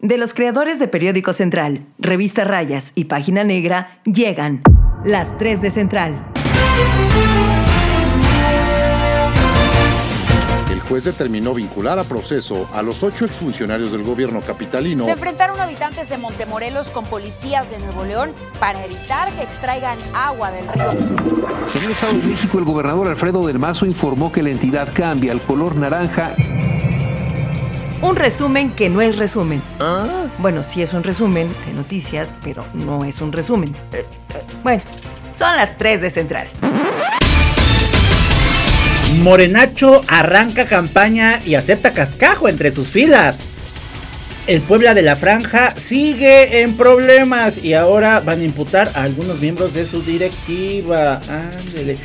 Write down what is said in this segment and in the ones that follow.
De los creadores de Periódico Central, Revista Rayas y Página Negra, llegan las 3 de Central. El juez determinó vincular a proceso a los ocho exfuncionarios del gobierno capitalino. Se enfrentaron habitantes de Montemorelos con policías de Nuevo León para evitar que extraigan agua del río. En el Estado de México, el gobernador Alfredo del Mazo informó que la entidad cambia al color naranja un resumen que no es resumen. Bueno, sí es un resumen de noticias, pero no es un resumen. Eh, eh, bueno, son las 3 de Central. Morenacho arranca campaña y acepta cascajo entre sus filas. El Puebla de la Franja sigue en problemas y ahora van a imputar a algunos miembros de su directiva. Ándele.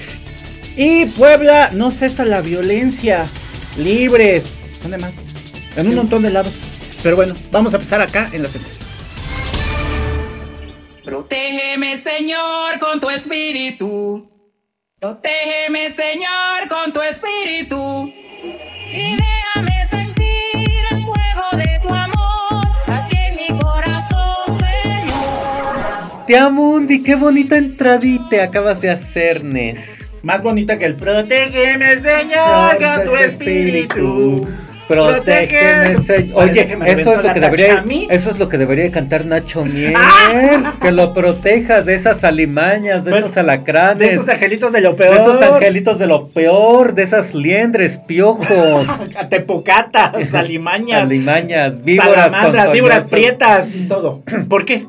Y Puebla no cesa la violencia. Libres. ¿Dónde más? En un montón de lados. Pero bueno, vamos a empezar acá en la central. Protégeme, Señor, con tu espíritu. Protégeme, Señor, con tu espíritu. Y déjame sentir el fuego de tu amor aquí en mi corazón, Señor. Te Mundi, qué bonita entradita acabas de hacer, Nes. Más bonita que el Protégeme, Señor, con tu espíritu. Protégeme, Oye, eso es lo que debería, eso es lo que debería cantar Nacho Mier, ¡Ah! que lo proteja de esas alimañas, de esos alacranes, de esos angelitos de lo peor, de esos angelitos de lo peor, de esas liendres, piojos, tepocatas, alimañas, alimañas, víboras, víboras prietas y todo. ¿Por qué?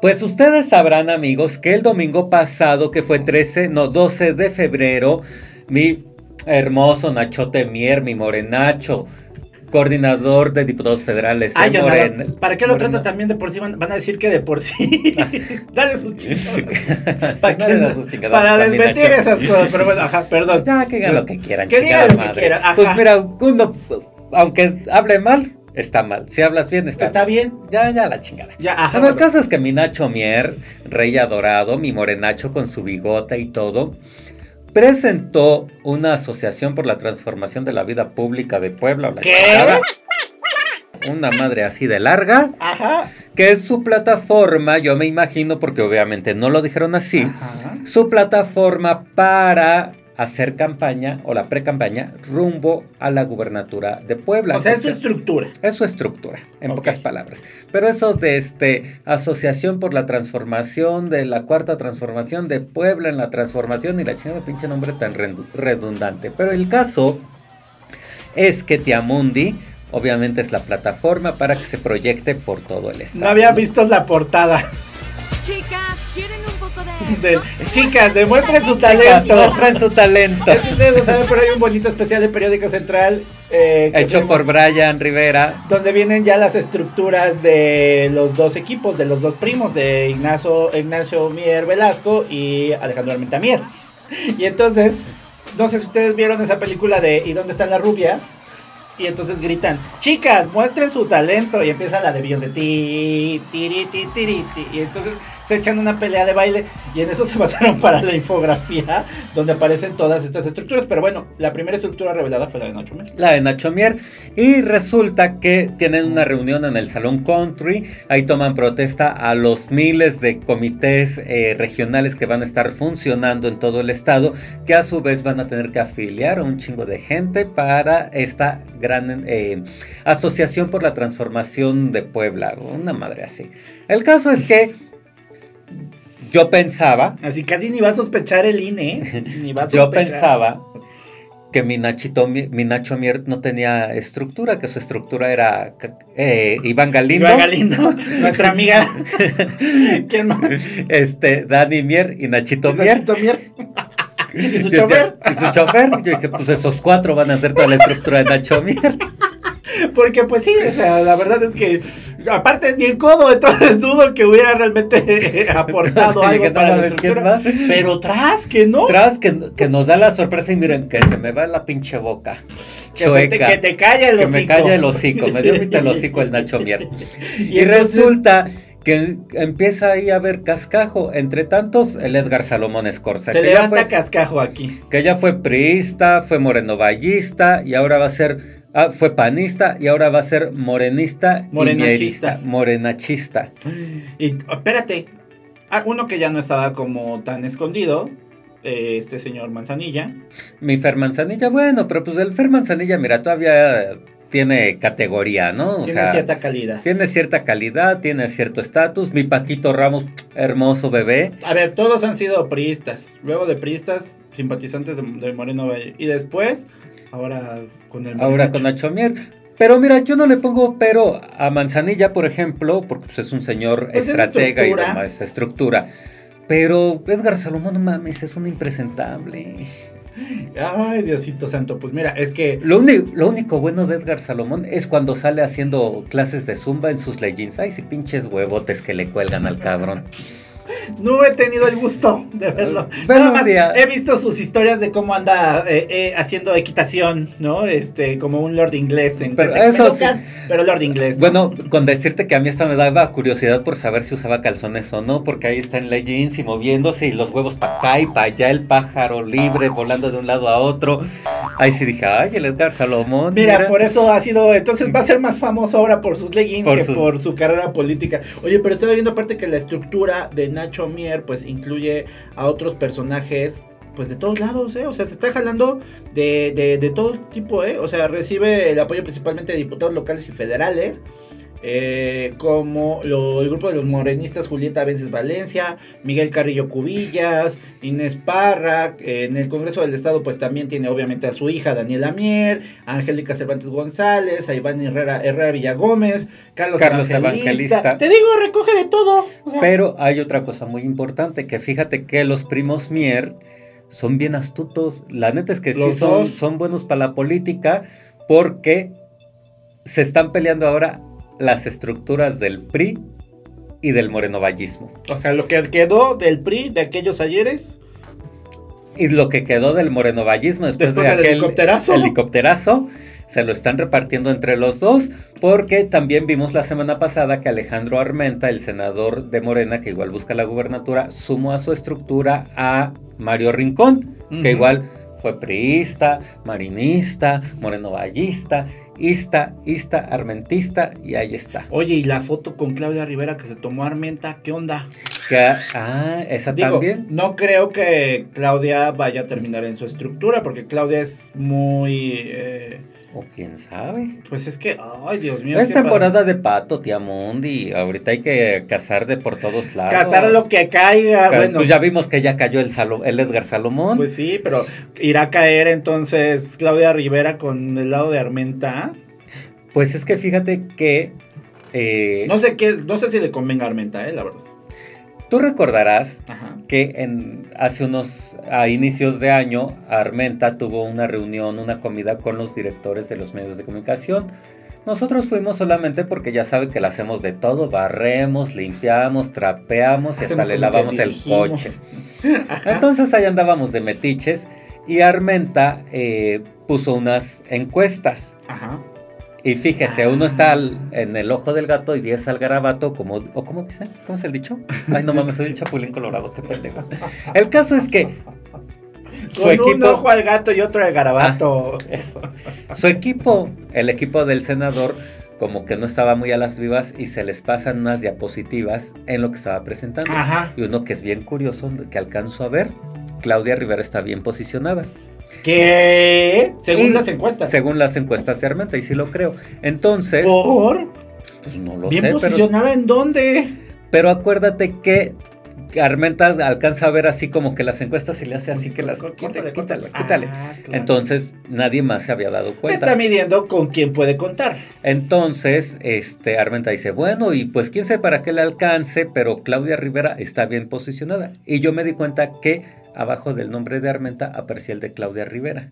Pues ustedes sabrán, amigos, que el domingo pasado, que fue 13, no, 12 de febrero, mi Hermoso Nachote Mier, mi morenacho. Coordinador de diputados federales. Ay, ¿Para qué lo tratas también de por sí? Van, a decir que de por sí. Dale sus chingadas. ¿Para, para desmentir esas cosas. Pero bueno, ajá, perdón. Ya, que digan lo que quieran. Que digan lo que quieran. Pues mira, uno, aunque hable mal, está mal. Si hablas bien, está, ¿Está bien. Ya, ya la chingada. Ya, ajá, bueno, el caso es que mi Nacho Mier, rey adorado, mi morenacho con su bigota y todo, presentó una asociación por la transformación de la vida pública de Puebla. ¿Qué? Una madre así de larga. Ajá. Que es su plataforma, yo me imagino, porque obviamente no lo dijeron así, su plataforma para hacer campaña o la pre-campaña rumbo a la gubernatura de Puebla. O sea, es su estructura. Es su estructura, en pocas palabras. Pero eso de este Asociación por la Transformación, de la Cuarta Transformación de Puebla en la Transformación y la chingada pinche nombre tan redundante. Pero el caso es que Tiamundi obviamente es la plataforma para que se proyecte por todo el estado. No había visto la portada. ¿quieren chicas, demuestren su talento. Demuestren su talento. Es que ustedes lo saben, pero hay un bonito especial de Periódico Central. Eh, Hecho por Brian Rivera. Donde vienen ya las estructuras de los dos equipos, de los dos primos, de Ignacio, Ignacio Mier Velasco y Alejandro Armenta Mier. Y entonces, no sé si ustedes vieron esa película de ¿Y dónde está la rubia? Y entonces gritan, chicas, muestren su talento. Y empieza la de de ti, tiri, ti, tiri, ti. Y entonces se echan una pelea de baile y en eso se basaron para la infografía donde aparecen todas estas estructuras. Pero bueno, la primera estructura revelada fue la de Nacho Mier. La de Nacho Mier. Y resulta que tienen una reunión en el Salón Country. Ahí toman protesta a los miles de comités eh, regionales que van a estar funcionando en todo el estado, que a su vez van a tener que afiliar a un chingo de gente para esta gran eh, asociación por la transformación de Puebla. Una madre así. El caso es que yo pensaba. Así casi ni va a sospechar el INE. ¿eh? Ni va a yo pensaba que mi, Nachito, mi Nacho Mier no tenía estructura, que su estructura era eh, Iván Galindo. Iván Galindo, nuestra amiga. ¿Quién más? Este, Dani Mier y Nachito Mier. Nachito Mier. ¿Y su chofer? ¿Y su chofer? Yo dije, pues esos cuatro van a hacer toda la estructura de Nacho Mier. Porque pues sí, o sea, la verdad es que aparte es bien codo, entonces dudo que hubiera realmente aportado algo para la estructura. Pero tras que no. Tras que, que, nos da la sorpresa y miren que se me va la pinche boca. Que, te, que te calla el hocico. Que me calla el hocico, me dio el hocico el Nacho Mier. Y, resulta que empieza ahí a haber cascajo. Entre tantos, el Edgar Salomón Escorza. Se levanta cascajo aquí. Que ya fue priista, fue morenovallista y ahora va a ser Ah, fue panista y ahora va a ser morenista y Morenachista. mierista, morenachista. Y espérate, ah, uno que ya no estaba como tan escondido, eh, este señor Manzanilla. Mi Fer Manzanilla, bueno, pero pues el Fer Manzanilla, mira, todavía tiene categoría, ¿no? O tiene sea, cierta calidad. tiene cierta calidad, tiene cierto estatus. Mi Paquito Ramos, hermoso bebé. A ver, todos han sido priistas. Luego de priistas, simpatizantes de, de Moreno Valle. Y después, ahora con el Ahora con Nacho Mier. Pero mira, yo no le pongo pero a Manzanilla, por ejemplo, porque pues, es un señor Pues es estratega y estructura. demás, estructura. Pero Edgar Salomón, no mames, es un impresentable. Ay, Diosito santo. Pues mira, es que Lo, único bueno de Edgar Salomón es cuando sale haciendo clases de zumba en sus leggings. Ay, sí, pinches huevotes que le cuelgan al cabrón. No he tenido el gusto de verlo. Bueno, Nada más día. he visto sus historias de cómo anda eh, eh, haciendo equitación, ¿no? Este, como un lord inglés en Pero eso pero lord inglés. ¿no? Bueno, con decirte que a mí esta me daba curiosidad por saber si usaba calzones o no, porque ahí está en leggings y moviéndose y los huevos para acá y para allá, el pájaro libre volando de un lado a otro. Ahí sí dije, ay, el Edgar Salomón. Mira, por eso ha sido, entonces va a ser más famoso ahora por sus leggings Por que sus- por su carrera política. Oye, pero estaba viendo aparte que la estructura de Nacho Mier, pues incluye a otros personajes, pues de todos lados, ¿eh? O sea, se está jalando de, de, de todo tipo, ¿eh? O sea, recibe el apoyo principalmente de diputados locales y federales. Eh, como lo- el grupo de los morenistas Julieta Vences Valencia, Miguel Carrillo Cubillas, Inés Parra, eh, en el Congreso del Estado pues también tiene obviamente a su hija Daniela Mier, a Angélica Cervantes González, a Iván Herrera, Herrera Villagómez, Carlos, Carlos Evangelista. Evangelista. Te digo, recoge de todo. o sea, Pero hay otra cosa muy importante, que fíjate que los primos Mier son bien astutos. La neta es que sí son, dos. son buenos para la política porque se están peleando ahora las estructuras del PRI y del morenovallismo. o sea, lo que quedó del PRI de aquellos ayeres. Y lo que quedó del morenovallismo después, Después de aquel helicópterazo. helicópterazo, se lo están repartiendo entre los dos, porque también vimos la semana pasada que Alejandro Armenta, el senador de Morena, que igual busca la gubernatura, sumó a su estructura a Mario Rincón, que igual fue priista, marinista, morenovallista, ista, ista, armentista, y ahí está. Oye, y la foto con Claudia Rivera que se tomó Armenta, ¿qué onda? Ah, esa Digo, también. no creo que Claudia vaya a terminar en su estructura, porque Claudia es muy... eh, O quién sabe. pues es que, ay, Dios mío. Es temporada de pato, tía Mundi. Ahorita hay que cazar de por todos lados. Cazar lo que caiga, Ca- bueno. Pues ya vimos que ya cayó el, Salo- el Edgar Salomón. Pues sí, pero irá a caer entonces Claudia Rivera con el lado de Armenta. Pues es que fíjate que. eh, No sé qué, no sé si le convenga a Armenta, eh, la verdad. Tú recordarás Ajá. Que en, hace unos. a inicios de año, Armenta tuvo una reunión, una comida con los directores de los medios de comunicación. Nosotros fuimos solamente porque ya sabe que le hacemos de todo, barremos, limpiamos, trapeamos y hasta le lavamos el coche. Entonces ahí andábamos de metiches y Armenta eh, puso unas encuestas. Ajá. Y fíjese, Ah. uno está al- en el ojo del gato y 10 al garabato, como, o ¿cómo dicen? ¿Cómo es el dicho? Ay, no mames, soy el chapulín colorado, qué pendejo. El caso es que su Con un equipo, ojo al gato y otro al garabato. eso. su equipo, el equipo del senador, como que no estaba muy a las vivas y se les pasan unas diapositivas en lo que estaba presentando. Ajá. Y uno que es bien curioso, que alcanzo a ver, Claudia Rivera está bien posicionada. ¿Qué? Según Y- las encuestas. Según las encuestas de Armenta, y sí lo creo. Entonces, ¿Por? pues no lo ¿Bien sé, pero, posicionada en dónde? pero acuérdate que Armenta alcanza a ver así como que las encuestas y le hace así que las quítale, quítale, quítale. Ah, claro. Entonces nadie más se había dado cuenta. Está midiendo con quién puede contar. Entonces, este Armenta dice, bueno, y pues quién sabe para qué le alcance, pero Claudia Rivera está bien posicionada. Y yo me di cuenta que abajo del nombre de Armenta aparecía el de Claudia Rivera.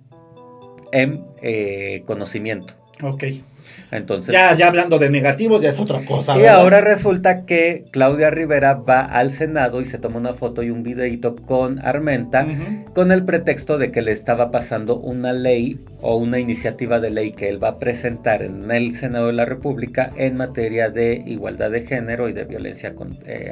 En eh, conocimiento. Ok. Entonces, Ya, ya hablando de negativos, ya es otra cosa. y ¿verdad? ahora resulta que Claudia Rivera va al Senado y se toma una foto y un videito con Armenta con el pretexto de que le estaba pasando una ley o una iniciativa de ley que él va a presentar en el Senado de la República en materia de igualdad de género y de violencia con- eh,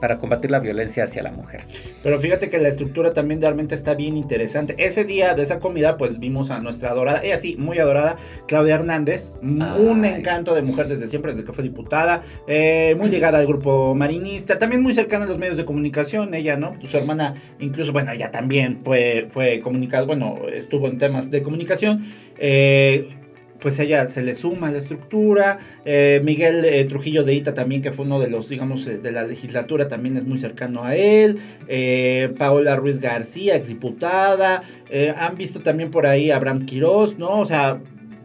para combatir la violencia hacia la mujer. Pero fíjate que la estructura también realmente está bien interesante. Ese día de esa comida, pues vimos a nuestra adorada, ella sí, muy adorada, Claudia Hernández, un encanto de mujer desde siempre, desde que fue diputada, eh, muy ligada al grupo marinista, también muy cercana a los medios de comunicación, ella, ¿no? Su hermana, incluso, bueno, ella también fue, fue comunicada, bueno, estuvo en temas de comunicación. eh, pues ella se le suma a la estructura. eh, Miguel eh, Trujillo de Ita también, que fue uno de los, digamos, eh, de la legislatura, también es muy cercano a él. eh, Paola Ruiz García, exdiputada. han visto también por ahí a Abraham Quirós, ¿no? O sea,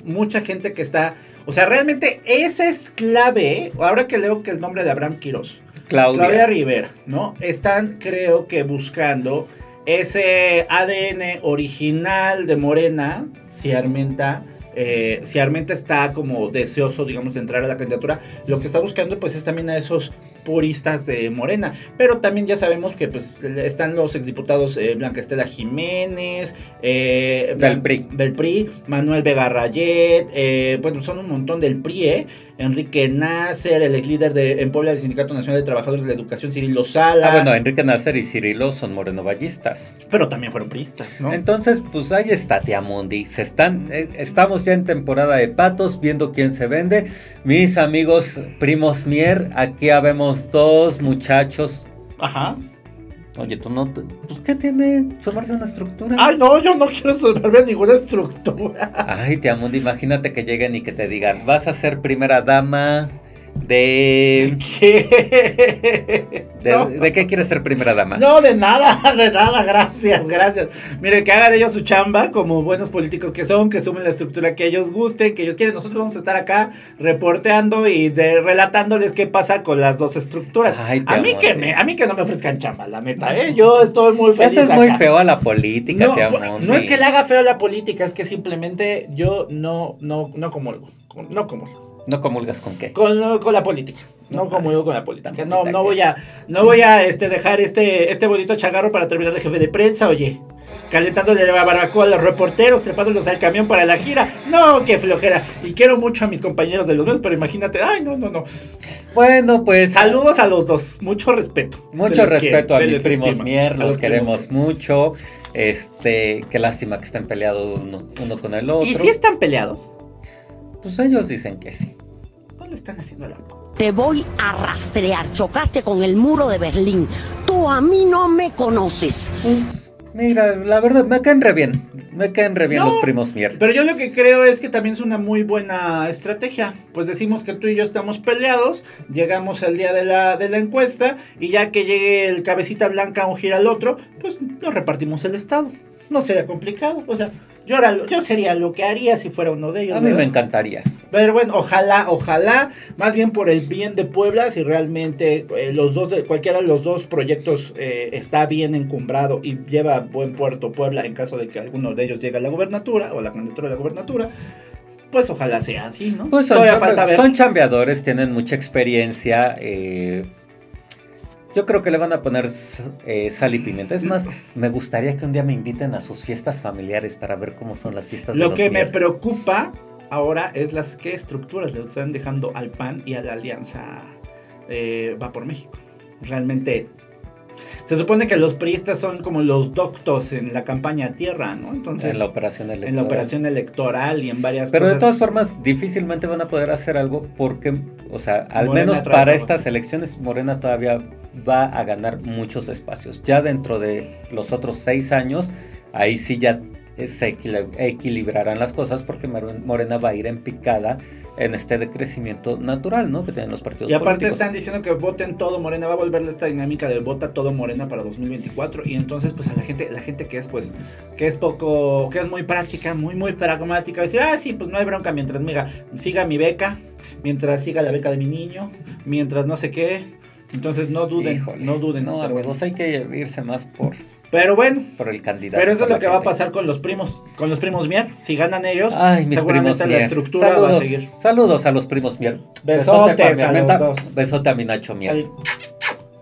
mucha gente que está... O sea, realmente esa es clave. Ahora que leo que el nombre de Abraham Quirós. Claudia. Claudia Rivera, ¿no? Están, creo que, buscando ese ADN original de Morena, si Armenta, eh, si Armenta está como deseoso, digamos, de entrar a la candidatura, lo que está buscando, pues, es también a esos puristas de Morena. Pero también ya sabemos que, pues, están los exdiputados eh, Blanca Estela Jiménez, eh, Del PRI. del PRI, Manuel Vega Rayet, eh, bueno, son un montón del PRI, ¿eh? Enrique Nasser, el ex líder de, en Puebla del Sindicato Nacional de Trabajadores de la Educación, Cirilo Sala. Ah, bueno, Enrique Nasser y Cirilo son morenovallistas. Pero también fueron priistas, ¿no? Entonces, pues ahí está Tiamundi. Se están, eh, estamos ya en temporada de patos, viendo quién se vende. Mis amigos primos Mier, aquí habemos dos muchachos. Ajá. Oye, tú no, te- pues ¿qué tiene sumarse a una estructura? Ay, no, yo no quiero subirme a ninguna estructura. Ay, Tiamundi, imagínate que lleguen y que te digan, vas a ser primera dama de... ¿Qué? ¿De, no. de qué quieres ser primera dama? No, de nada, de nada, gracias, gracias. Miren, que hagan ellos su chamba como buenos políticos que son, que sumen la estructura que ellos gusten, que ellos quieren. Nosotros vamos a estar acá reporteando y de, relatándoles qué pasa con las dos estructuras. Ay, te a mí amo, que te- me, a mí que no me ofrezcan chamba, la neta, ¿eh? Yo estoy muy feliz. Eso es muy feo a la política, No, Tiamundi. no es que le haga feo a la política, es que simplemente yo no, no, no comulgo. No comulgo. ¿No comulgas con qué? Con, con la política. No No, comulgo con la política. No, no voy a, no voy a este, dejar este, este bonito chagarro para terminar de jefe de prensa, oye. Calentándole la barbacoa a los reporteros, trepándolos al camión para la gira. No, qué flojera. Y quiero mucho a mis compañeros de los medios, pero imagínate, ay, no, no, no. Bueno, pues... Saludos a los dos, mucho respeto. Mucho respeto quiere, a mis primos estima. Mier, los que queremos mucho. Este, qué lástima que estén peleados uno, uno con el otro. ¿Y si están peleados? Pues ellos dicen que sí. No le están haciendo la Te voy a rastrear. Chocaste con el muro de Berlín. Tú a mí no me conoces. Pues, mira, la verdad, me caen re bien. Me caen re bien No, los primos Mier. Pero yo lo que creo es que también es una muy buena estrategia. Pues decimos que tú y yo estamos peleados, llegamos al día de la, de la encuesta y ya que llegue el cabecita blanca a ungir al otro, pues nos repartimos el estado. No sería complicado. O sea, yo, era- yo sería lo que haría si fuera uno de ellos. A mí ¿verdad? me encantaría. Pero bueno, ojalá, ojalá, más bien por el bien de Puebla, si realmente eh, los dos, de- cualquiera de los dos proyectos eh, está bien encumbrado y lleva a buen puerto Puebla en caso de que alguno de ellos llegue a la gobernatura o a la candidatura de la gobernatura, pues ojalá sea así, ¿no? Pues son, Todavía chambe- falta ver. son chambeadores, tienen mucha experiencia. eh, yo creo que le van a poner eh, sal y pimienta. Es más, me gustaría que un día me inviten a sus fiestas familiares para ver cómo son las fiestas de Lo los que me preocupa ahora es las qué estructuras le están dejando al PAN y a la alianza eh, Va por México. Realmente se supone que los priistas son como los doctos en la campaña a tierra, ¿no? Entonces en la operación electoral. en la operación electoral y en varias Pero de todas formas, difícilmente van a poder hacer algo porque, o sea, al Morena menos para estas elecciones, Morena todavía va a ganar muchos espacios. Ya dentro de los otros seis años, ahí sí ya se equil- equilibrarán las cosas porque More- Morena va a ir en picada en este decrecimiento natural, ¿no? Que tienen los partidos y aparte políticos. están diciendo que voten todo Morena, va a volver esta dinámica de vota todo Morena para 2024 y entonces pues a la gente, la gente que es pues que es poco, que es muy práctica, muy muy pragmática, decir, ah sí, pues no hay bronca mientras me diga, siga mi beca, mientras siga la beca de mi niño, mientras no sé qué, entonces no duden, Híjole. no duden, No, amigos, hay que irse más por. Pero bueno, por el candidato. pero eso es lo que va a pasar con los primos, con los primos Mier, si ganan ellos, Ay, mis seguramente primos la Mier. estructura saludos, va a seguir. Saludos a los primos Mier. Besotes Besote a los dos. Besote a mi Nacho Mier.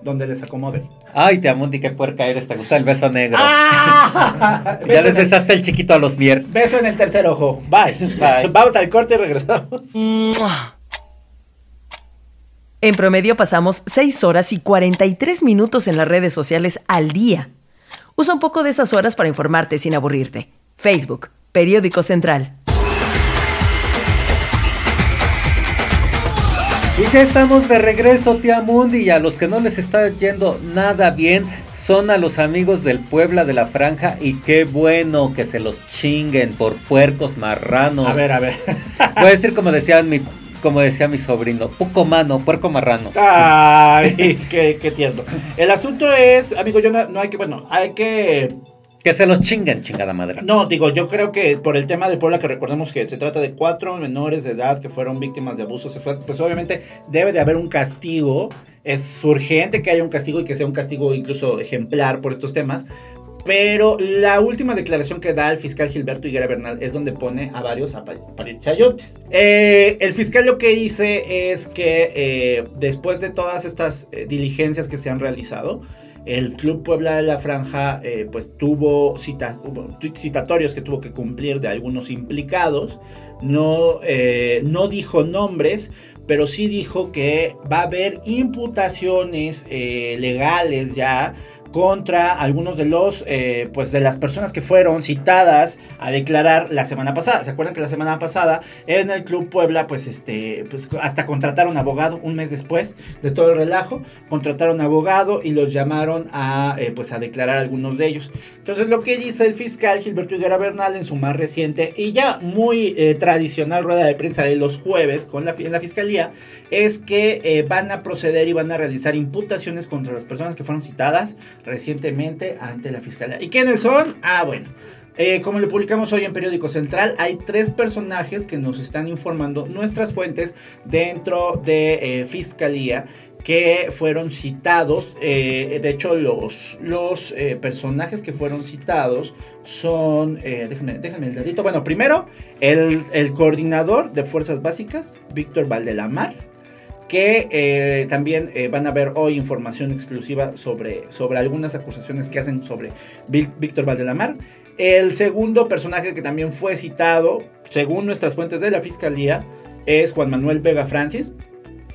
Donde les acomode. Ay, te amundi que puerca eres, te gusta el beso negro. ¡Ah! ya Beso les el- besaste el chiquito a los Mier. Beso en el tercer ojo. Bye. Bye. Vamos al corte y regresamos. En promedio pasamos 6 horas y 43 minutos en las redes sociales al día. Usa un poco de esas horas para informarte sin aburrirte. Facebook, Periódico Central. Y ya estamos de regreso, tía Mundi, y a los que no les está yendo nada bien son a los amigos del Puebla de la Franja y qué bueno que se los chinguen por puercos marranos. A ver, a ver. Voy a decir como decía mi, como decía mi sobrino, poco mano, puerco marrano. Ay, qué, qué tierno. El asunto es, amigo, yo no, no hay que, bueno, hay que Que se los chinguen, chingada madre. No, digo, yo creo que por el tema de Puebla, que recordemos que se trata de cuatro menores de edad que fueron víctimas de abuso sexual, pues obviamente debe de haber un castigo. Es urgente que haya un castigo y que sea un castigo incluso ejemplar por estos temas. Pero la última declaración que da el fiscal Gilberto Higuera Bernal es donde pone a varios a pa- parir chayotes. Eh, el fiscal lo que dice es que eh, después de todas estas eh, diligencias que se han realizado, el Club Puebla de la Franja pues tuvo citatorios que tuvo que cumplir de algunos implicados. No, no dijo nombres, pero sí dijo que va a haber imputaciones legales ya contra algunos de los eh, pues de las personas que fueron citadas a declarar la semana pasada. ¿Se acuerdan que la semana pasada en el Club Puebla pues este pues hasta contrataron abogado un mes después de todo el relajo, contrataron abogado y los llamaron a eh, pues a declarar algunos de ellos. Entonces lo que dice el fiscal Gilberto Higuera Bernal en su más reciente y ya muy eh, tradicional rueda de prensa de los jueves con la, en la fiscalía es que eh, van a proceder y van a realizar imputaciones contra las personas que fueron citadas recientemente ante la fiscalía. ¿Y quiénes son? Ah, bueno. Eh, como lo publicamos hoy en Periódico Central, hay tres personajes que nos están informando nuestras fuentes dentro de eh, Fiscalía que fueron citados. de hecho, los, los personajes que fueron citados son. eh, déjenme, déjenme el dedito. Bueno, primero, el, el coordinador de Fuerzas Básicas, Víctor Valdelamar que eh, también eh, van a ver hoy información exclusiva sobre, sobre algunas acusaciones que hacen sobre Ví- Víctor Valdelamar. El segundo personaje que también fue citado, según nuestras fuentes de la fiscalía, es Juan Manuel Vega Francis,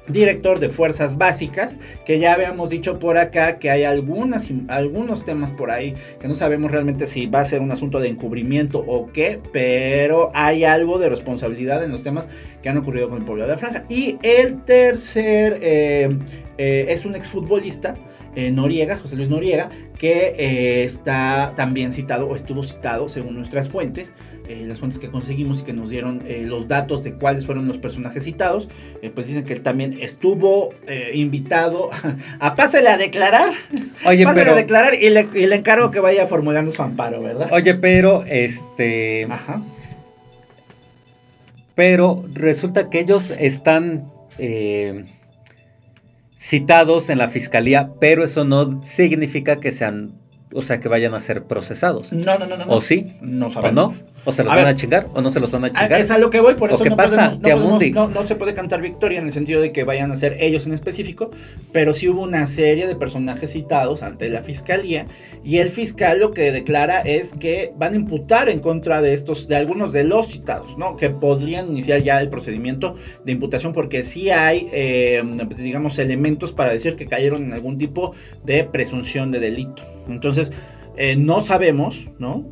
director de Fuerzas Básicas, que ya habíamos dicho por acá que hay algunos temas por ahí que no sabemos realmente si va a ser un asunto de encubrimiento o qué, pero hay algo de responsabilidad en los temas que han ocurrido con el pueblo de la franja. Y el tercer eh, eh, es un exfutbolista. eh, Noriega, José Luis Noriega, que está también citado o estuvo citado según nuestras fuentes, eh, las fuentes que conseguimos y que nos dieron eh, los datos de cuáles fueron los personajes citados, eh, pues dicen que él también estuvo invitado a pásale a declarar, Oye, pásale pero, a declarar y le, y le encargo que vaya formulando su amparo, ¿verdad? oye, pero, este, Ajá. pero resulta que ellos están citados en la fiscalía, pero eso no significa que sean, o sea, que vayan a ser procesados. No, no, no, no. ¿O sí? No ¿O sabemos. no? ¿O se los A van ver. a chingar? ¿O no se los van a chingar? Es a lo que voy, por ¿O eso no, pasa, podemos- podemos- no se puede cantar victoria en el sentido de que vayan a ser ellos en específico, pero sí hubo una serie de personajes citados ante la fiscalía y el fiscal lo que declara es que van a imputar en contra de estos, de algunos de los citados, ¿no? Que podrían iniciar ya el procedimiento de imputación porque sí hay, eh, digamos, elementos para decir que cayeron en algún tipo de presunción de delito. Entonces, eh, no sabemos, ¿no?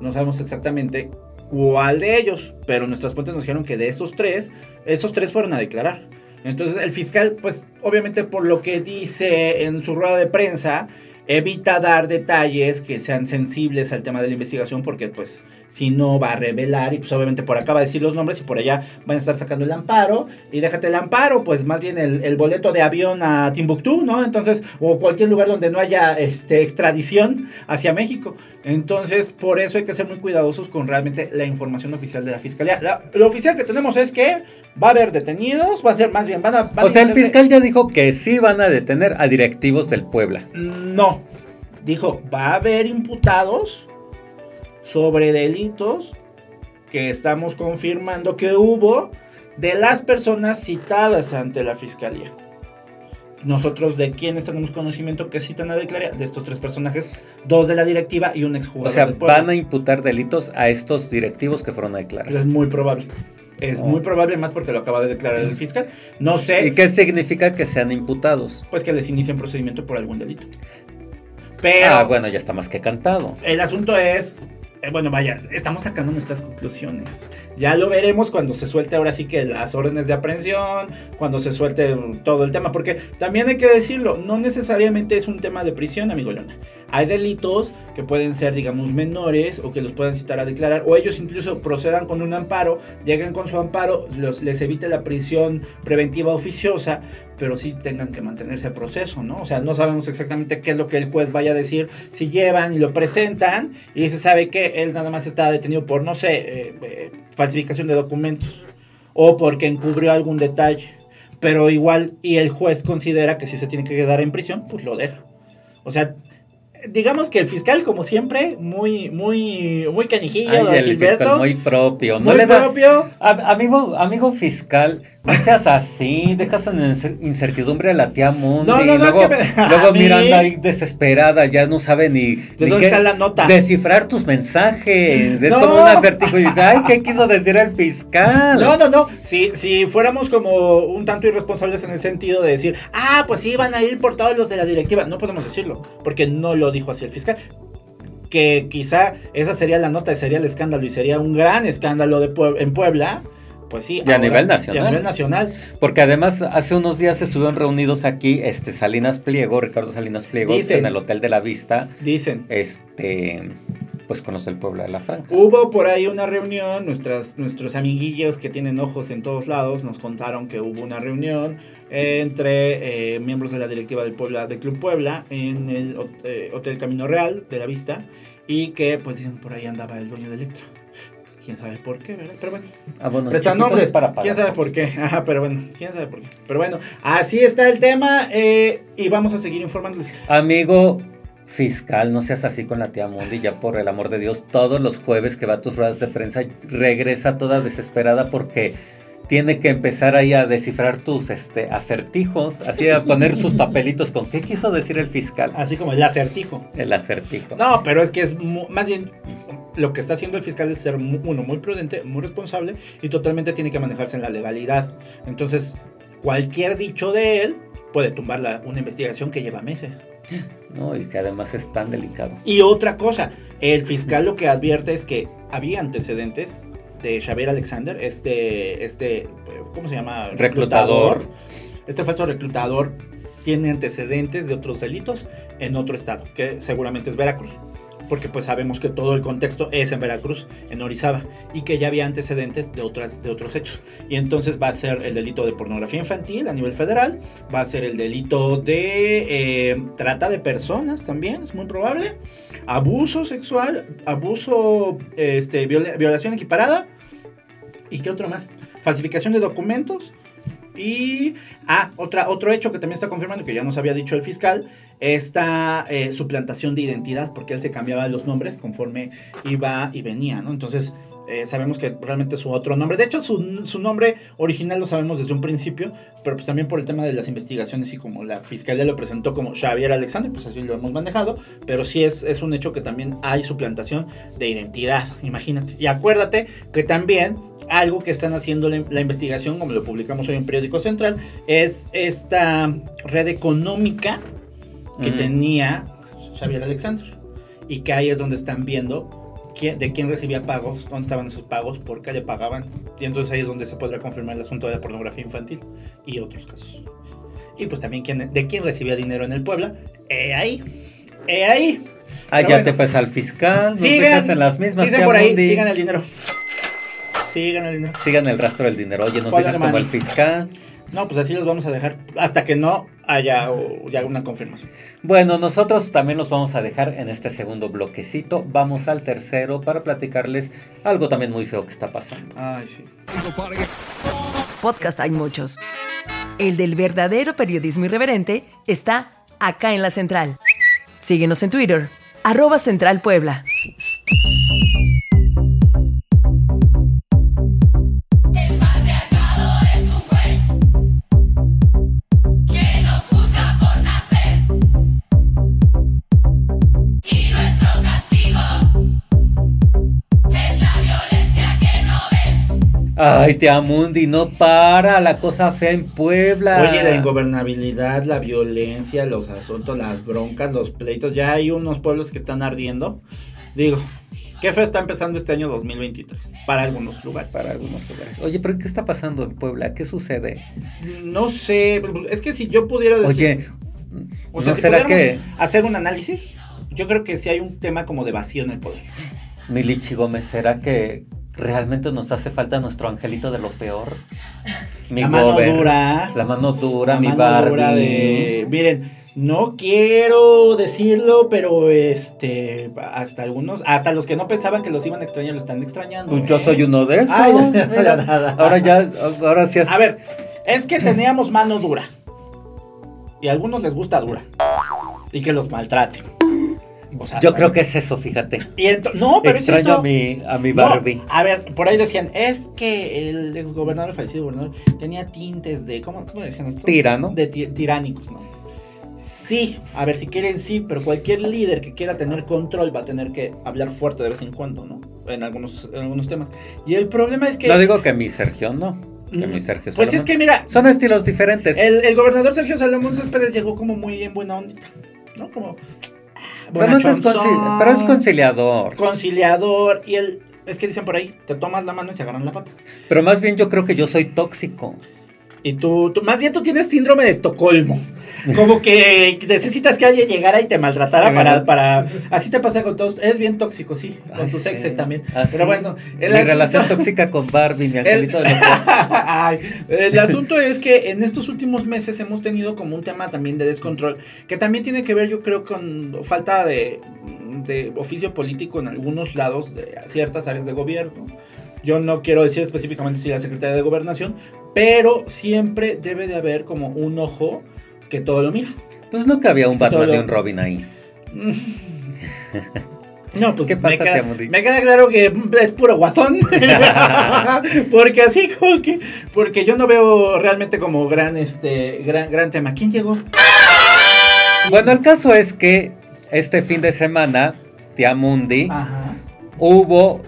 No sabemos exactamente cuál de ellos, pero nuestras fuentes nos dijeron que de esos tres, esos tres fueron a declarar. Entonces el fiscal, pues obviamente por lo que dice en su rueda de prensa, evita dar detalles que sean sensibles al tema de la investigación porque pues si no va a revelar y pues obviamente por acá va a decir los nombres y por allá van a estar sacando el amparo y déjate el amparo, pues más bien el, el boleto de avión a Timbuktu, ¿no? Entonces, o cualquier lugar donde no haya este, extradición hacia México. Entonces, por eso hay que ser muy cuidadosos con realmente la información oficial de la fiscalía. La- lo oficial que tenemos es que va a haber detenidos, va a ser más bien, van a... van O a sea, el fiscal ya dijo que sí van a detener a directivos del Puebla. No. Dijo, va a haber imputados sobre delitos que estamos confirmando que hubo de las personas citadas ante la fiscalía. Nosotros de quienes tenemos conocimiento que citan a declarar, de estos tres personajes, dos de la directiva y un O exjugador sea, del Puebla. van a imputar delitos a estos directivos que fueron a declarar. Es muy probable. Es Oh. muy probable más porque lo acaba de declarar el fiscal. No sé. ¿Y qué significa que sean imputados? Pues que les inicien procedimiento por algún delito. Pero Ah, bueno, ya está más que cantado. el asunto es, eh, bueno, vaya, estamos sacando nuestras conclusiones. Ya lo veremos cuando se suelte ahora sí que las órdenes de aprehensión, cuando se suelte todo el tema, porque también hay que decirlo, no necesariamente es un tema de prisión, amigo Leona. Hay delitos que pueden ser, digamos, menores o que los puedan citar a declarar, o ellos incluso procedan con un amparo, lleguen con su amparo, les evite la prisión preventiva oficiosa, pero sí tengan que mantenerse a proceso, ¿no? O sea, no sabemos exactamente qué es lo que el juez vaya a decir si llevan y lo presentan y dice, ¿sabe qué? Él nada más está detenido por, no sé, eh, eh, falsificación de documentos o porque encubrió algún detalle, pero igual y el juez considera que si se tiene que quedar en prisión, pues lo deja. O sea, digamos que el fiscal, como siempre, muy, muy, muy canijillo, Ay, don el Gilberto, fiscal muy propio. No muy le da... propio. A- amigo, amigo fiscal, no seas así, dejas en incer- incertidumbre a la tía Mundi. No, no, no, luego es que me- luego a mí- Miranda ahí desesperada, ya no sabe ni, ¿De ni dónde está la nota? descifrar tus mensajes. Es No. como un acertijo y dice, ay, ¿qué quiso decir el fiscal? No, no, no. Si, si fuéramos como un tanto irresponsables en el sentido de decir, ah, pues sí, van a ir por todos los de la directiva, no podemos decirlo, porque no lo dijo así el fiscal. Que quizá esa sería la nota, sería el escándalo y sería un gran escándalo de Pue- en Puebla. Pues sí. Y a nivel nacional. Y a nivel nacional. Porque además hace unos días estuvieron reunidos aquí este Salinas Pliego, Ricardo Salinas Pliego, Dicen. en el Hotel de la Vista, Dicen. este, pues con los del Puebla de la Franca. Hubo por ahí una reunión, nuestras, nuestros amiguillos que tienen ojos en todos lados nos contaron que hubo una reunión entre eh, miembros de la directiva del Puebla, del Club Puebla en el eh, Hotel Camino Real de la Vista y que pues dicen por ahí andaba el dueño de Electra. Quién sabe por qué, ¿verdad? Pero bueno. Ah, bueno, nombres. para pagar. ¿Quién sabe por qué? Ajá, pero bueno, quién sabe por qué. Pero bueno, así está el tema eh, y vamos a seguir informándoles. Amigo fiscal, no seas así con la tía Mundi, ya por el amor de Dios, todos los jueves que va a tus ruedas de prensa regresa toda desesperada porque tiene que empezar ahí a descifrar tus este, acertijos, así a poner sus papelitos con qué quiso decir el fiscal. Así como el acertijo. El acertijo. No, pero es que es más bien lo que está haciendo el fiscal es ser uno muy prudente, muy responsable y totalmente tiene que manejarse en la legalidad. Entonces, cualquier dicho de él puede tumbar la- una investigación que lleva meses. No, y que además es tan delicado. Y otra cosa, el fiscal lo que advierte es que había antecedentes de Xavier Alexander, este, este, ¿cómo se llama? Reclutador. Este falso reclutador tiene antecedentes de otros delitos en otro estado, que seguramente es Veracruz. Porque pues sabemos que todo el contexto es en Veracruz, en Orizaba, y que ya había antecedentes de, otras, de otros hechos. Y entonces va a ser el delito de pornografía infantil a nivel federal, va a ser el delito de eh, trata de personas también, es muy probable, abuso sexual, abuso, este, viola- violación equiparada, ¿y qué otro más? Falsificación de documentos. Y, ah, otra, otro hecho que también está confirmando, que ya nos había dicho el fiscal, esta eh, suplantación de identidad, porque él se cambiaba los nombres conforme iba y venía, ¿no? Entonces, eh, sabemos que realmente es su otro nombre. De hecho, su, su nombre original lo sabemos desde un principio, pero pues también por el tema de las investigaciones y como la fiscalía lo presentó como Xavier Alexander, pues así lo hemos manejado, pero sí es, es un hecho que también hay suplantación de identidad, imagínate. Y acuérdate que también algo que están haciendo la, la investigación, como lo publicamos hoy en Periódico Central, es esta red económica que tenía Xavier Alexander. Y que ahí es donde están viendo quién- de quién recibía pagos, dónde estaban esos pagos, por qué le pagaban. Y entonces ahí es donde se podrá confirmar el asunto de la pornografía infantil y otros casos. Y pues también quién, de quién recibía dinero en el Puebla. He ahí. He ahí. Ah, ya bueno. te pesa al fiscal, Sigan, dejas en las mismas dicen por ahí, Mundi. sigan el dinero. Sigan el dinero. Sigan el rastro del dinero. Oye, dejas the como el fiscal. No, pues así los vamos a dejar hasta que no haya o, ya una confirmación. Bueno, nosotros también los vamos a dejar en este segundo bloquecito. Vamos al tercero para platicarles algo también muy feo que está pasando. Ay, sí. Podcast hay muchos. El del verdadero periodismo irreverente está acá en la central. Síguenos en Twitter, arroba Central Puebla. La violencia que no. Ay, para la cosa fea en Puebla. Oye, la ingobernabilidad, la violencia, los asuntos, las broncas, los pleitos, ya hay unos pueblos que están ardiendo. Digo, qué feo está empezando este año 2023 para algunos lugares. Para algunos lugares. Oye, pero ¿qué está pasando en Puebla? ¿Qué sucede? No sé, es que si yo pudiera decir, Oye, o sea, ¿no si será que hacer un análisis, yo creo que sí hay un tema como de vacío en el poder. Milichi Gómez, será que realmente nos hace falta nuestro angelito de lo peor? Mi la mano gober, dura. La mano dura, la mi mano Barbie. dura de- miren, no quiero decirlo, pero este, hasta algunos, hasta los que no pensaban que los iban a extrañar, lo están extrañando. Pues yo ¿eh? soy uno de esos. Ay, ya, nada. ahora ya, ahora sí es. A ver, es que teníamos mano dura. Y a algunos les gusta dura. Y que los maltraten. O sea, Yo creo que es eso, fíjate. y no, pero es Extraño eso. a mi, a mi No, Barbie. a ver, por ahí decían, es que el exgobernador, el fallecido gobernador, tenía tintes de, ¿cómo, cómo decían esto? Tirano. De ti- tiránicos, ¿no? Sí, a ver, si quieren sí, pero cualquier líder que quiera tener control va a tener que hablar fuerte de vez en cuando, ¿no? En algunos, en algunos temas. Y el problema es que... No digo que mi Sergio no. Que Mm, mi Sergio Pues Salomón. es que mira, Son estilos diferentes. el, el gobernador Sergio Salomón Céspedes llegó como muy en buena onda, ¿no? Como... pero, es pero es conciliador. conciliador y el... Es que dicen por ahí, te tomas la mano y se agarran la pata. Pero más bien yo creo que yo soy tóxico. Y tú, tú- más bien tú tienes síndrome de Estocolmo. Como que necesitas que alguien llegara y te maltratara para, para... Así te pasa con todos. Es bien tóxico, sí. Con Ay, tus sí. exes también. Ah, Pero bueno. Mi el asunto- relación tóxica con Barbie, mi angelito de lo peor. Ay, el asunto es que en estos últimos meses hemos tenido como un tema también de descontrol, que también tiene que ver yo creo con falta de, de oficio político en algunos lados de ciertas áreas de gobierno. Yo no quiero decir específicamente si la Secretaría de Gobernación, pero siempre debe de haber como un ojo que todo lo mira. Pues nunca había un Batman Todo. y un Robin ahí. No, pues ¿Qué pasa, me, queda, me queda claro que es puro guasón. porque así como que. Porque yo no veo realmente como gran este gran, gran tema. ¿Quién llegó? Bueno, el caso es que este fin de semana, Tiamundi, Ajá. hubo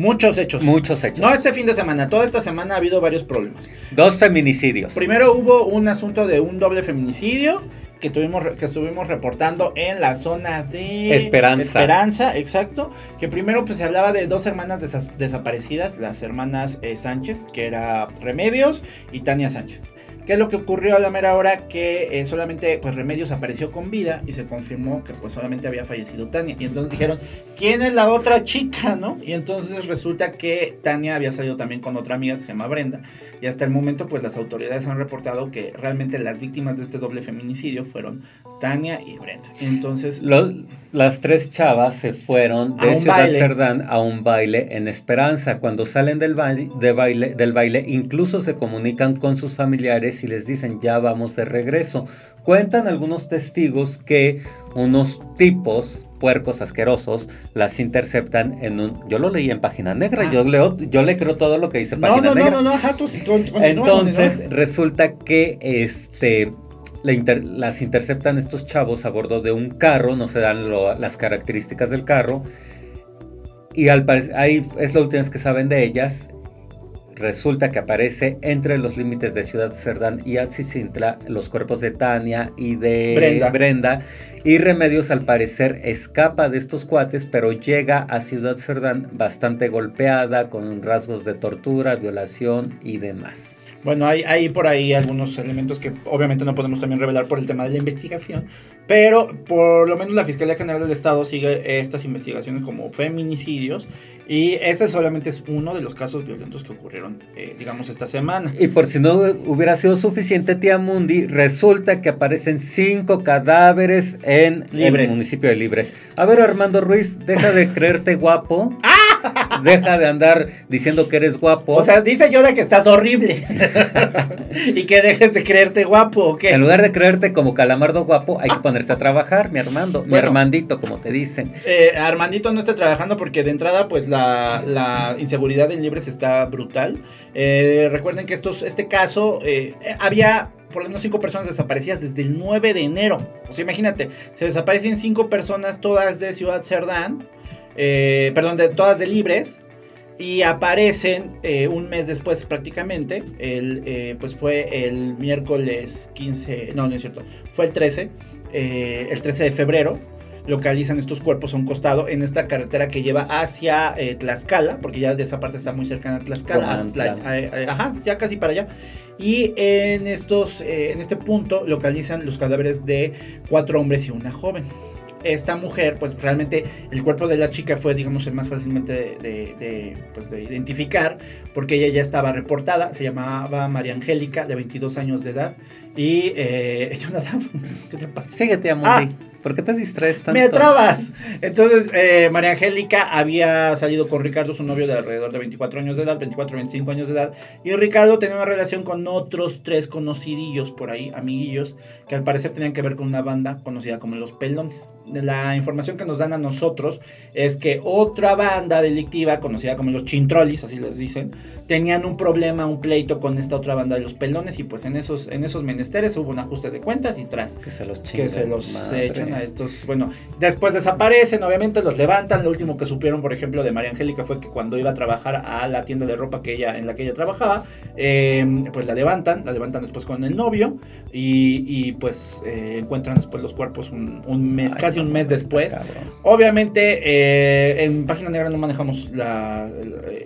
Muchos hechos. muchos hechos. No este fin de semana, toda esta semana ha habido varios problemas. Dos feminicidios. Primero hubo un asunto de un doble feminicidio que tuvimos que estuvimos reportando en la zona de Esperanza. Esperanza, exacto. Que primero pues se hablaba de dos hermanas desaparecidas, las hermanas eh, Sánchez, que era Remedios y Tania Sánchez. ¿Qué es lo que ocurrió a la mera hora? Que eh, solamente pues Remedios apareció con vida y se confirmó que pues solamente había fallecido Tania. Y entonces dijeron, ¿quién es la otra chica, no? Y entonces resulta que Tania había salido también con otra amiga que se llama Brenda. Y hasta el momento pues las autoridades han reportado que realmente las víctimas de este doble feminicidio fueron Tania y Brenda. Entonces, Los- las tres chavas se fueron de Ciudad baile. Cerdán a un baile en Esperanza. Cuando salen del baile, de baile, del baile, incluso se comunican con sus familiares y les dicen ya vamos de regreso. Cuentan algunos testigos que unos tipos puercos asquerosos las interceptan en un yo lo leí en página negra Ah. yo leo yo le creo todo lo que dice no, página no, no, negra no, no, continúa, entonces resulta que este la inter- las interceptan estos chavos a bordo de un carro, no se dan lo- las características del carro. Y al parecer, ahí es la última vez que saben de ellas. Resulta que aparece entre los límites de Ciudad Cerdán y Axicintla los cuerpos de Tania y de Brenda. Brenda. Y Remedios al parecer escapa de estos cuates, pero llega a Ciudad Cerdán bastante golpeada, con rasgos de tortura, violación y demás. Bueno, hay, hay por ahí algunos elementos que obviamente no podemos también revelar por el tema de la investigación, pero por lo menos la Fiscalía General del Estado sigue estas investigaciones como feminicidios y ese solamente es uno de los casos violentos que ocurrieron, eh, digamos, esta semana. Y por si no hubiera sido suficiente, Tía Mundi, resulta que aparecen cinco cadáveres en Libres. el municipio de Libres. A ver, Armando Ruiz, deja de creerte guapo. Deja de andar diciendo que eres guapo. O sea, dice Yoda que estás horrible y que dejes de creerte guapo, ¿o qué? en lugar de creerte como calamardo guapo, hay que ponerse a trabajar, mi Armando, mi. Armandito, como te dicen. Eh, Armandito no está trabajando porque de entrada pues la, la inseguridad en Libres está brutal. Eh, recuerden que estos, este caso eh, había por lo menos cinco personas desaparecidas desde el 9 de enero. O sea, imagínate, se desaparecen cinco personas todas de Ciudad Cerdán, eh, perdón, de, todas de Libres. y aparecen eh, un mes después prácticamente, el, eh, pues fue el miércoles 15, no, no es cierto, fue el 13, eh, el 13 de febrero, localizan estos cuerpos a un costado en esta carretera que lleva hacia eh, Tlaxcala, porque ya de esa parte está muy cercana a Tlaxcala, a Romantla. Tla- a- a- ajá, ya casi para allá. Y en, estos, eh, en este punto localizan los cadáveres de cuatro hombres y una joven. Esta mujer, pues realmente el cuerpo de la chica fue, digamos, el más fácilmente de, de- de, pues, de identificar, porque ella ya estaba reportada, se llamaba María Angélica, de 22 años de edad. Y, eh, Jonathan, ¿qué te pasa? Síguete, Amundi. Ah. ¿Por qué te distraes tanto? ¡Me trabas! Entonces, eh, María Angélica había salido con Ricardo, su novio de alrededor de 24 años de edad, 24, 25 años de edad. Y Ricardo tenía una relación con otros tres conocidillos por ahí, amiguillos, que al parecer tenían que ver con una banda conocida como Los Pelones. La información que nos dan a nosotros es que otra banda delictiva, conocida como Los Chintrolis, así les dicen, tenían un problema, un pleito con esta otra banda de Los Pelones. Y pues en esos, en esos menesteres hubo un ajuste de cuentas y tras Que se los que se los echan a estos. Bueno, después desaparecen, obviamente los levantan. Lo último que supieron, por ejemplo, de María Angélica fue que cuando iba a trabajar a la tienda de ropa que ella, en la que ella trabajaba, eh, pues la levantan, la levantan después con el novio y, y, pues eh, encuentran después los cuerpos un, un mes, Ay, casi un mes después. Obviamente, eh, en Página Negra no manejamos la,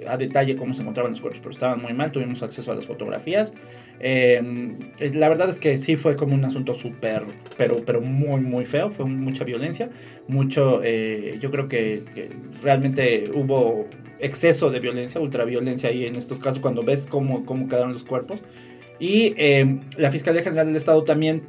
a detalle cómo se encontraban los cuerpos, pero estaban muy mal. Tuvimos acceso a las fotografías. Eh, la verdad es que sí fue como un asunto súper, pero, pero muy, muy feo. Fue mucha violencia. Mucho, eh, yo creo que, que realmente hubo exceso de violencia, ultraviolencia ahí en estos casos, cuando ves cómo, cómo quedaron los cuerpos. Y eh, la Fiscalía General del Estado también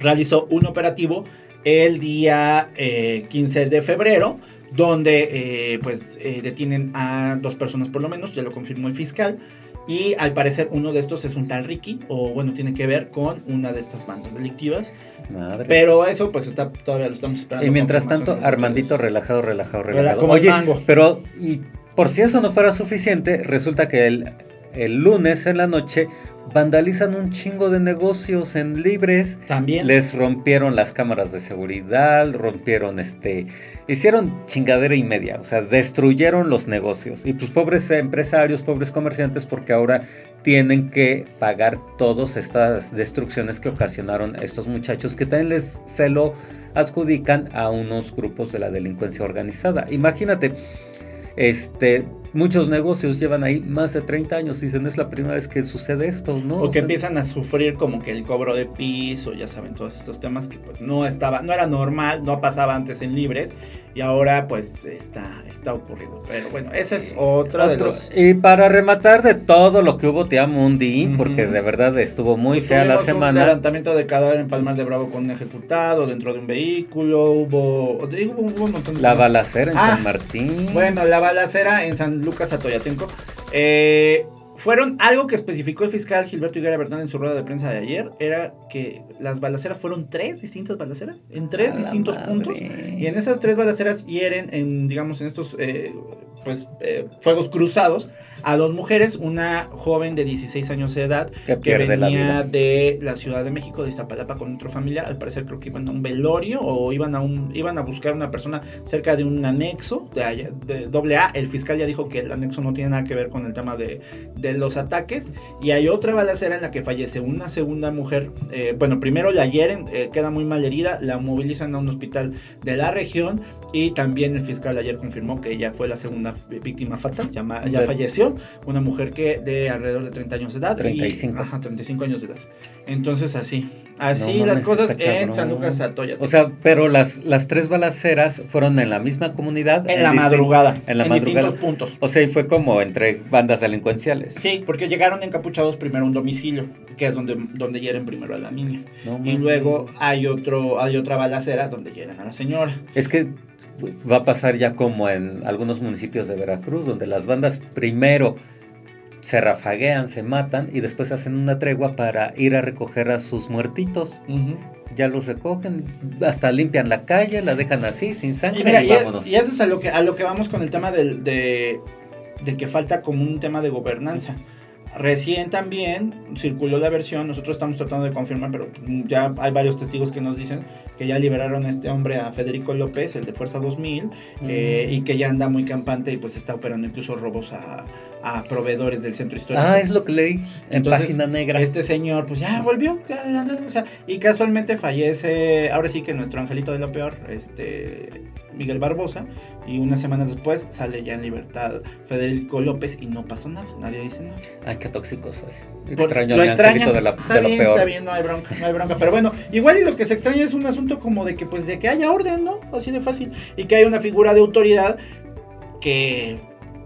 realizó un operativo el día eh, 15 de febrero, donde eh, pues eh, detienen a dos personas por lo menos, ya lo confirmó el fiscal. Y al parecer uno de estos es un tal Ricky, o bueno, tiene que ver con una de estas bandas delictivas. Madre. Pero eso pues está todavía lo estamos esperando. Y mientras tanto, Armandito relajado, relajado, Rela- relajado. como el Oye, mango. pero y por si eso no fuera suficiente, resulta que el, el lunes en la noche vandalizan un chingo de negocios en libres. También. Les rompieron las cámaras de seguridad, rompieron este, hicieron chingadera y media, o sea, destruyeron los negocios. Y pues pobres empresarios, pobres comerciantes, porque ahora tienen que pagar todas estas destrucciones que ocasionaron estos muchachos, que también les se lo adjudican a unos grupos de la delincuencia organizada. Imagínate, este, muchos negocios llevan ahí más de 30 años y dicen, es la primera vez que sucede esto, ¿no? O O que sea, empiezan a sufrir como que el cobro de piso, ya saben, todos estos temas que pues no estaba, no era normal, no pasaba antes en libres y ahora pues está, está ocurriendo. Pero bueno, esa es otra de Otro- los... Y para rematar de todo lo que hubo, te amo un día, Ujú. porque de verdad estuvo muy fea la Tuvimos Un semana. levantamiento de cadáver en Palmar de Bravo con un ejecutado dentro de un vehículo, hubo, hubo, hubo un montón de La cosas. balacera en Ah, San Martín. Bueno, la balacera en San Lucas Atoyatenco. Eh, fueron algo que especificó el fiscal Gilberto Higuera Bernal en su rueda de prensa de ayer. Era que las balaceras fueron tres distintas balaceras en tres distintos madre. puntos. Y en esas tres balaceras hieren, en, digamos, en estos eh, pues, eh, fuegos cruzados a dos mujeres, una joven de 16 años de edad Que que pierde la venía de la Ciudad de México, de Iztapalapa, con otro familiar. Al parecer creo que iban a un velorio o iban a un iban a buscar una persona cerca de un anexo de, doble A. El fiscal ya dijo que el anexo no tiene nada que ver con el tema de, de los ataques. Y hay otra balacera en la que fallece una segunda mujer. Eh, bueno, primero la hieren, eh, queda muy mal herida, la movilizan a un hospital de la región. Y también el fiscal ayer confirmó que ella fue la segunda víctima fatal, ya, ya falleció. Una mujer que de alrededor de 30 años de edad. y- 35. ajá, 35 años de edad. Entonces así, así No las cosas en. San Lucas Atoya. O sea, pero las, las tres balaceras fueron en la misma comunidad. en la madrugada. En la en madrugada. distintos puntos. O sea, y fue como entre bandas delincuenciales. Sí, porque llegaron encapuchados primero a un domicilio, que es donde, donde hieren primero a la niña. No Y luego hay otro, hay otra balacera donde hieren a la señora. Es que va a pasar ya como en algunos municipios de Veracruz, donde las bandas primero se rafaguean, se matan y después hacen una tregua para ir a recoger a sus muertitos. Ya los recogen, hasta limpian la calle, la dejan así, sin sangre Y mira, y, vámonos. y eso es a lo que, a lo que vamos con el tema del, de, de que falta como un tema de gobernanza. Recién también circuló la versión, nosotros estamos tratando de confirmar, pero ya hay varios testigos que nos dicen que ya liberaron a este hombre, a Federico López, el de Fuerza 2000, eh, y que ya anda muy campante y pues está operando incluso robos a, a proveedores del centro histórico. Ah, es lo que leí en Entonces, página negra. Este señor, pues ya volvió, ya, ya, ya, o sea, y casualmente fallece, ahora sí que nuestro angelito de lo peor, este Miguel Barbosa, y unas semanas después sale ya en libertad Federico López y no pasó nada, nadie dice nada. Ay, qué tóxico soy. Por- Extraño a lo extrañas, de, la- está de lo peor. Está bien, no hay bronca, no hay bronca. Pero bueno, igual y lo que se extraña es un asunto como de que pues de que haya orden, ¿no? Así de fácil. Y que haya una figura de autoridad que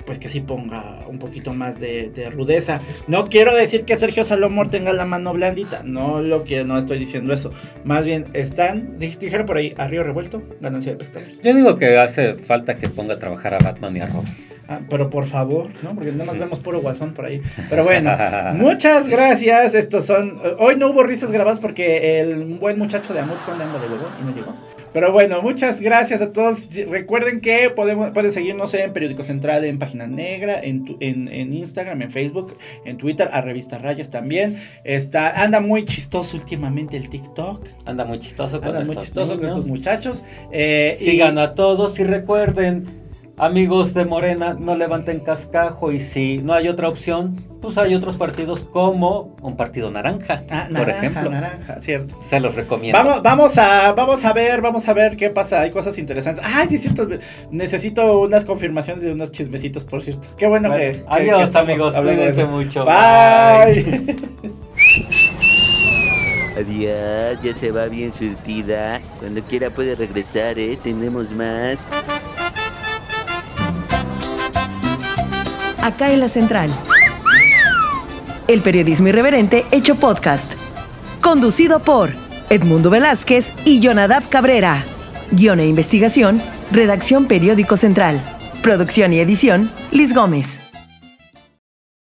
pues que sí ponga un poquito más de, de rudeza. No quiero decir que Sergio Salomón tenga la mano blandita, no lo que no estoy diciendo eso. Más bien están, dij- dijeron por ahí, a río revuelto, ganancia de pescadores. Yo digo que hace falta que ponga a trabajar a Batman y a Robin. Ah, pero por favor, ¿no? Porque nada más vemos puro guasón por ahí. Pero bueno, muchas gracias. Estos son. Hoy no hubo risas grabadas porque el buen muchacho de Amut Conde anda de huevo y no llegó. Pero bueno, muchas gracias a todos. Recuerden que podemos, pueden seguirnos en Periódico Central, en Página Negra, en, tu- en, en Instagram, en Facebook, en Twitter, a Revista Rayas también. Está, anda muy chistoso últimamente el TikTok. Anda muy chistoso con Anda muy chistoso con estos muchachos. Eh, y- Sigan a todos y recuerden, amigos de Morena, no levanten cascajo y si no hay otra opción, pues hay otros partidos como un partido naranja, Ah, por naranja, ejemplo. naranja, cierto. Se los recomiendo. Vamos, vamos a, vamos a ver, vamos a ver qué pasa. Hay cosas interesantes. Ay, sí es cierto. Necesito unas confirmaciones de unos chismecitos, por cierto. Qué bueno, que, adiós, que amigos, cuídense mucho, Bye. Adiós, ya se va bien surtida. Cuando quiera puede regresar, ¿eh? Tenemos más. Acá en la central. El periodismo irreverente hecho podcast. Conducido por Edmundo Velázquez y Jonadab Cabrera. Guión e investigación, redacción Periódico Central. Producción y edición, Liz Gómez.